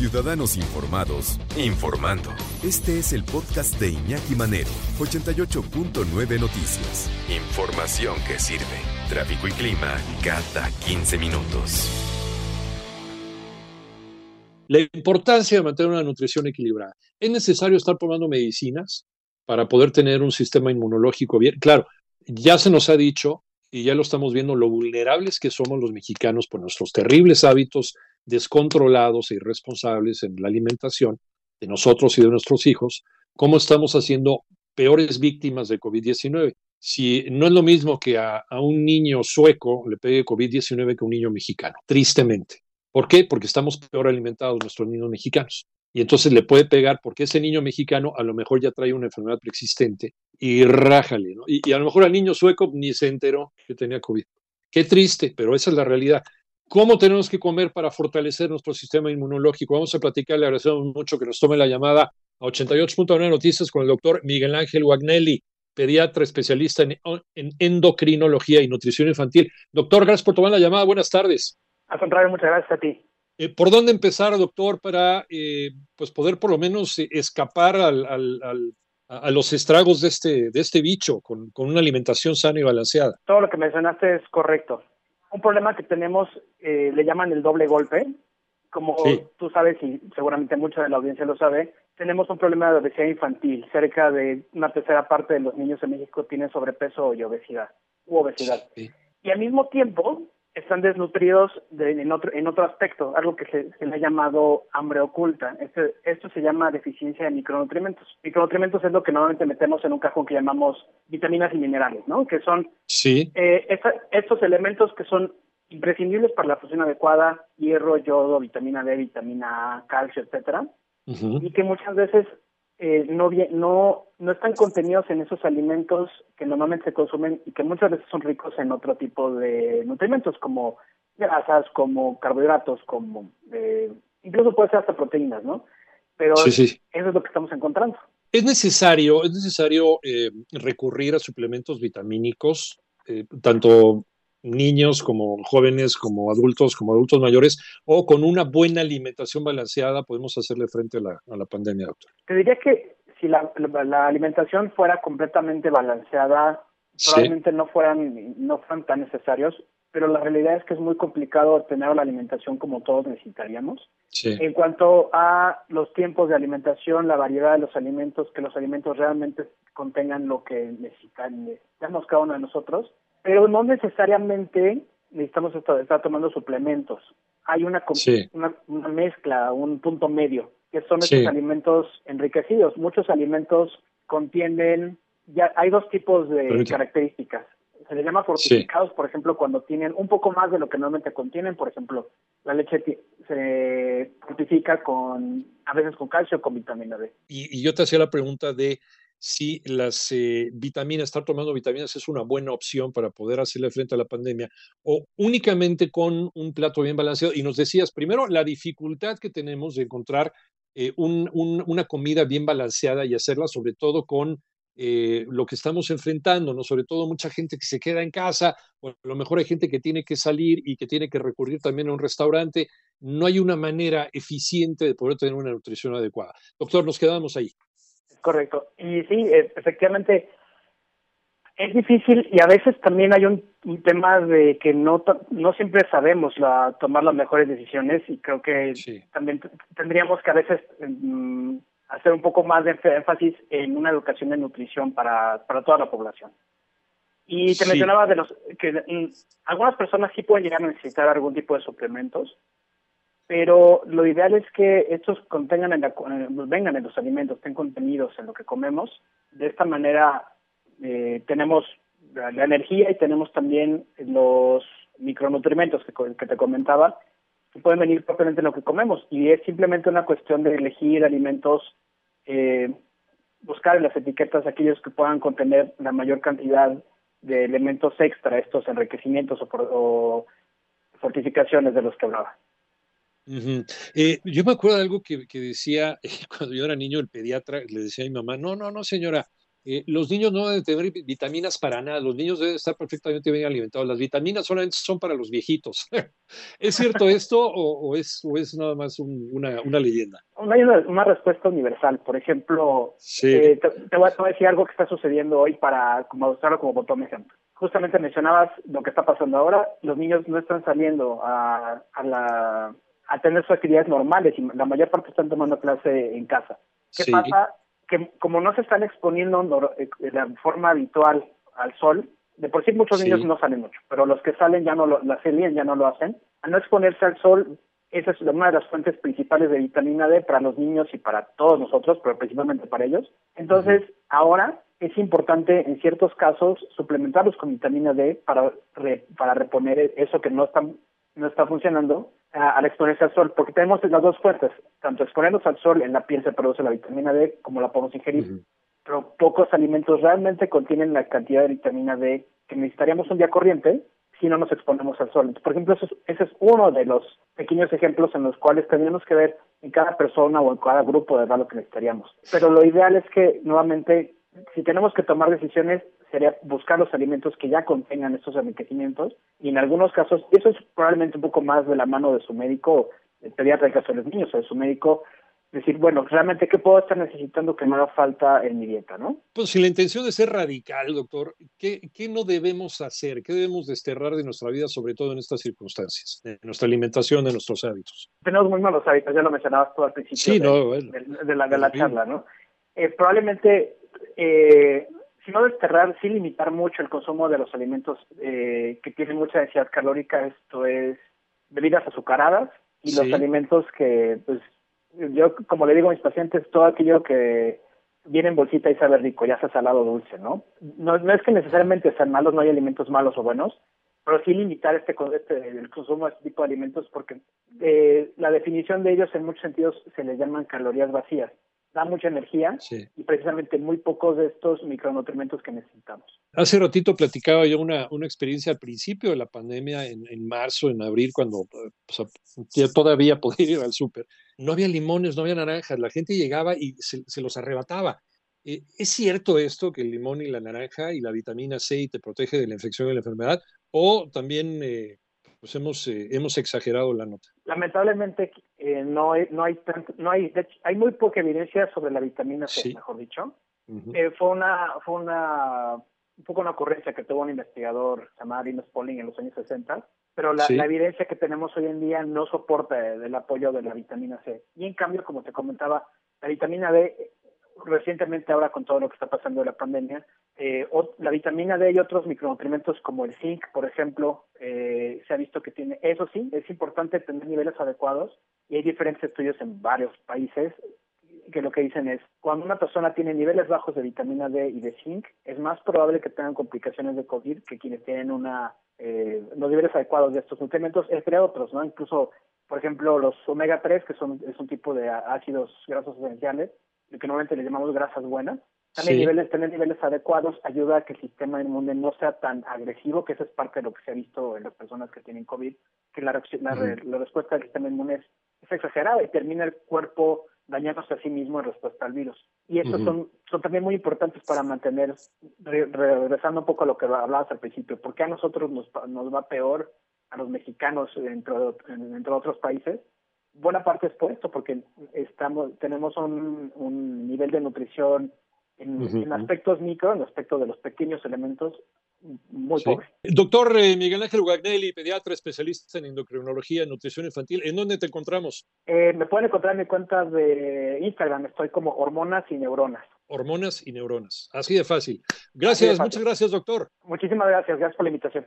Ciudadanos Informados, informando. Este es el podcast de Iñaki Manero, 88.9 Noticias. Información que sirve. Tráfico y clima cada 15 minutos. La importancia de mantener una nutrición equilibrada. ¿Es necesario estar tomando medicinas para poder tener un sistema inmunológico bien? Claro, ya se nos ha dicho y ya lo estamos viendo, lo vulnerables que somos los mexicanos por nuestros terribles hábitos descontrolados e irresponsables en la alimentación de nosotros y de nuestros hijos, cómo estamos haciendo peores víctimas de COVID-19. Si no es lo mismo que a, un niño sueco le pegue COVID-19 que a un niño mexicano, tristemente. ¿Por qué? Porque estamos peor alimentados nuestros niños mexicanos. Y entonces le puede pegar porque ese niño mexicano a lo mejor ya trae una enfermedad preexistente y rájale. Y, y, a lo mejor al niño sueco ni se enteró que tenía COVID. Qué triste, pero esa es la realidad. ¿Cómo tenemos que comer para fortalecer nuestro sistema inmunológico? Vamos a platicar, le agradecemos mucho que nos tome la llamada a 88.9 Noticias con el doctor Miguel Ángel Wagnelli, pediatra especialista en, en endocrinología y nutrición infantil. Doctor, gracias por tomar la llamada. Buenas tardes. Al contrario, muchas gracias a ti. Eh, ¿Por dónde empezar, doctor, para eh, pues poder por lo menos eh, escapar al, al, al, a los estragos de este, de este bicho con, con, una alimentación sana y balanceada? Todo lo que mencionaste es correcto. Un problema que tenemos eh, le llaman el doble golpe. Como sí. tú sabes y seguramente mucha de la audiencia lo sabe, tenemos un problema de obesidad infantil. Cerca de una tercera parte de los niños en México tienen sobrepeso y obesidad, u obesidad. Sí. Y al mismo tiempo, están desnutridos de, en, otro, en otro aspecto, algo que se, se le ha llamado hambre oculta. Este, esto se llama deficiencia de micronutrientes. Micronutrientes es lo que normalmente metemos en un cajón que llamamos vitaminas y minerales, ¿no? Que son sí. eh, esta, estos elementos que son imprescindibles para la función adecuada, hierro, yodo, vitamina D, vitamina A, calcio, etcétera, uh -huh. y que muchas veces eh, no, no, no están contenidos en esos alimentos que normalmente se consumen y que muchas veces son ricos en otro tipo de nutrimentos como grasas, como carbohidratos, como eh, incluso puede ser hasta proteínas, ¿no? Pero sí, sí. eso es lo que estamos encontrando. Es necesario, es necesario eh, recurrir a suplementos vitamínicos, eh, tanto niños como jóvenes, como adultos, como adultos mayores, o con una buena alimentación balanceada podemos hacerle frente a la, a la pandemia, doctor? Te diría que si la, la, alimentación fuera completamente balanceada, sí. probablemente no fueran, no fueran tan necesarios, pero la realidad es que es muy complicado tener la alimentación como todos necesitaríamos. Sí. En cuanto a los tiempos de alimentación, la variedad de los alimentos, que los alimentos realmente contengan lo que necesitan, necesitamos cada uno de nosotros, pero no necesariamente necesitamos estar, estar tomando suplementos. Hay una, sí. una, una, mezcla, un punto medio, que son estos sí. alimentos enriquecidos. Muchos alimentos contienen, ya hay dos tipos de Permítame. características. Se les llama fortificados, sí. por ejemplo, cuando tienen un poco más de lo que normalmente contienen. Por ejemplo, la leche se fortifica con, a veces con calcio, con vitamina D. Y, y yo te hacía la pregunta de si las eh, vitaminas, estar tomando vitaminas es una buena opción para poder hacerle frente a la pandemia o únicamente con un plato bien balanceado. Y nos decías, primero, la dificultad que tenemos de encontrar eh, un, un, una comida bien balanceada y hacerla sobre todo con eh, lo que estamos enfrentando, ¿no? sobre todo mucha gente que se queda en casa, o a lo mejor hay gente que tiene que salir y que tiene que recurrir también a un restaurante. No hay una manera eficiente de poder tener una nutrición adecuada. Doctor, nos quedamos ahí. Correcto. Y sí, efectivamente, es difícil y a veces también hay un, un tema de que no, no siempre sabemos la, tomar las mejores decisiones y creo que sí. también tendríamos que a veces um, hacer un poco más de énfasis en una educación de nutrición para, para toda la población. Y te sí. mencionaba de los que um, algunas personas sí pueden llegar a necesitar algún tipo de suplementos, pero lo ideal es que estos contengan en la, vengan en los alimentos, estén contenidos en lo que comemos. De esta manera eh, tenemos la, energía y tenemos también los micronutrientes que, que, te comentaba, que pueden venir propiamente en lo que comemos. Y es simplemente una cuestión de elegir alimentos, eh, buscar en las etiquetas aquellos que puedan contener la mayor cantidad de elementos extra, estos enriquecimientos o, o fortificaciones de los que hablaba. Uh -huh. eh, yo me acuerdo de algo que, que, decía cuando yo era niño, el pediatra le decía a mi mamá, no, no, no, señora, eh, los niños no deben tener vitaminas para nada, los niños deben estar perfectamente bien alimentados. Las vitaminas solamente son para los viejitos. ¿Es cierto esto o, es, es, nada más una, una, leyenda? No hay una, respuesta universal. Por ejemplo, eh, te, voy a, decir algo que está sucediendo hoy para como, como botón ejemplo. Justamente mencionabas lo que está pasando ahora. Los niños no están saliendo a, a, la, a tener sus actividades normales y la mayor parte están tomando clase en casa. ¿Qué pasa? Que como no se están exponiendo eh, de la forma habitual al sol, de por sí muchos niños no salen mucho, pero los que salen ya no lo, las ya no lo hacen. Al no exponerse al sol, esa es una de las fuentes principales de vitamina D para los niños y para todos nosotros, pero principalmente para ellos. Entonces, ahora es importante en ciertos casos suplementarlos con vitamina D para, para reponer eso que no está, no está funcionando al exponerse al sol, porque tenemos las dos fuentes, tanto exponernos al sol en la piel se produce la vitamina D como la podemos ingerir, pero pocos alimentos realmente contienen la cantidad de vitamina D que necesitaríamos un día corriente si no nos exponemos al sol. por ejemplo, ese es uno de los pequeños ejemplos en los cuales tenemos que ver en cada persona o en cada grupo de edad lo que necesitaríamos. Pero lo ideal es que, nuevamente, si tenemos que tomar decisiones, sería buscar los alimentos que ya contengan estos enriquecimientos y en algunos casos, eso es probablemente un poco más de la mano de su médico, pediatra en caso de los niños, o de su médico, decir, bueno, realmente qué puedo estar necesitando que me haga falta en mi dieta, ¿no? Pues si la intención es ser radical, doctor, ¿qué, ¿qué, no debemos hacer? ¿Qué debemos desterrar de nuestra vida, sobre todo en estas circunstancias, de nuestra alimentación, de nuestros hábitos? Tenemos muy malos hábitos, ya lo mencionabas tú al principio de, la, de la charla, ¿no? Eh, probablemente eh, si no desterrar, sí limitar mucho el consumo de los alimentos eh, que tienen mucha densidad calórica, esto es bebidas azucaradas y los alimentos que, pues, yo como le digo a mis pacientes, todo aquello que viene en bolsita y sabe rico, ya sea salado o dulce, ¿no? ¿no? No es que necesariamente sean malos, no hay alimentos malos o buenos, pero sí limitar este, este el consumo de este tipo de alimentos porque eh, la definición de ellos en muchos sentidos se les llaman calorías vacías da mucha energía y precisamente muy pocos de estos micronutrientes que necesitamos. Hace ratito platicaba yo una, una experiencia al principio de la pandemia, en, en marzo, en abril, cuando pues, todavía podía ir al súper. No había limones, no había naranjas, la gente llegaba y se, se los arrebataba. Eh, ¿Es cierto esto que el limón y la naranja y la vitamina C te protege de la infección y la enfermedad? ¿O también eh, pues hemos, eh, hemos exagerado la nota. Lamentablemente eh, no, hay, no hay no hay, hay muy poca evidencia sobre la vitamina C, mejor dicho. Eh, fue una, fue una, un poco una ocurrencia que tuvo un investigador llamado Linus Pauling en los años 60, pero la, evidencia que tenemos hoy en día no soporta el apoyo de la vitamina C. Y en cambio, como te comentaba, la vitamina D recientemente ahora con todo lo que está pasando de la pandemia, eh, la vitamina D y otros micronutrientes como el zinc, por ejemplo, eh, se ha visto que tiene, eso sí, es importante tener niveles adecuados y hay diferentes estudios en varios países que lo que dicen es, cuando una persona tiene niveles bajos de vitamina D y de zinc, es más probable que tengan complicaciones de COVID que quienes tienen una eh, los niveles adecuados de estos nutrientes, entre otros, ¿no? Incluso, por ejemplo, los omega 3, que son es un tipo de ácidos grasos esenciales, lo que normalmente le llamamos grasas buenas. También niveles, tener niveles adecuados ayuda a que el sistema inmune no sea tan agresivo, que eso es parte de lo que se ha visto en las personas que tienen COVID, que la, la, respuesta del sistema inmune es, exagerada y termina el cuerpo dañándose a sí mismo en respuesta al virus. Y estos son, son también muy importantes para mantener, regresando un poco a lo que hablabas al principio, ¿por qué a nosotros nos, nos va peor, a los mexicanos dentro de otros países? Buena parte es por esto, porque estamos, tenemos un, un nivel de nutrición en, aspectos micro, en aspecto de los pequeños elementos, muy pobre. Doctor eh, Miguel Ángel Guagnelli, pediatra especialista en endocrinología y nutrición infantil, ¿en dónde te encontramos? Eh, me pueden encontrar en mi cuenta de Instagram, estoy como hormonas y neuronas. Hormonas y neuronas, así de fácil. Gracias, muchas gracias, doctor. Muchísimas gracias, gracias por la invitación.